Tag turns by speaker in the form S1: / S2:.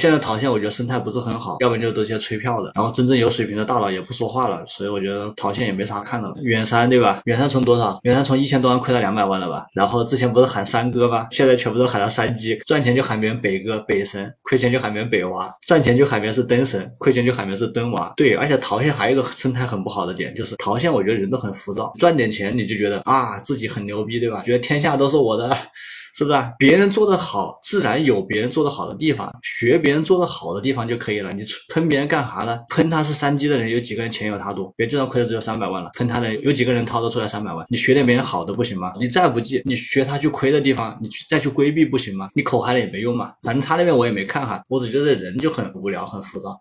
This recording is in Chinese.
S1: 现在淘线我觉得生态不是很好，要不然就都些吹票的，然后真正有水平的大佬也不说话了，所以我觉得淘线也没啥看的了。远山对吧？远山从多少？远山从一千多万亏到两百万了吧？然后之前不是喊三哥吗？现在全部都喊他三鸡，赚钱就喊别人北哥、北神，亏钱就喊别人北娃，赚钱就喊别人是灯神，亏钱就喊别人是灯娃。对，而且淘线还有一个生态很不好的点，就是淘线我觉得人都很浮躁，赚点钱你就觉得啊自己很牛逼，对吧？觉得天下都是我的。是不是啊？别人做的好，自然有别人做的好的地方，学别人做的好的地方就可以了。你喷别人干啥呢？喷他是三 G 的人，有几个人钱有他多？别就算亏的只有三百万了，喷他的有几个人掏得出来三百万？你学点别人好的不行吗？你再不济，你学他去亏的地方，你去再去规避不行吗？你口嗨了也没用嘛。反正他那边我也没看哈，我只觉得人就很无聊，很浮躁。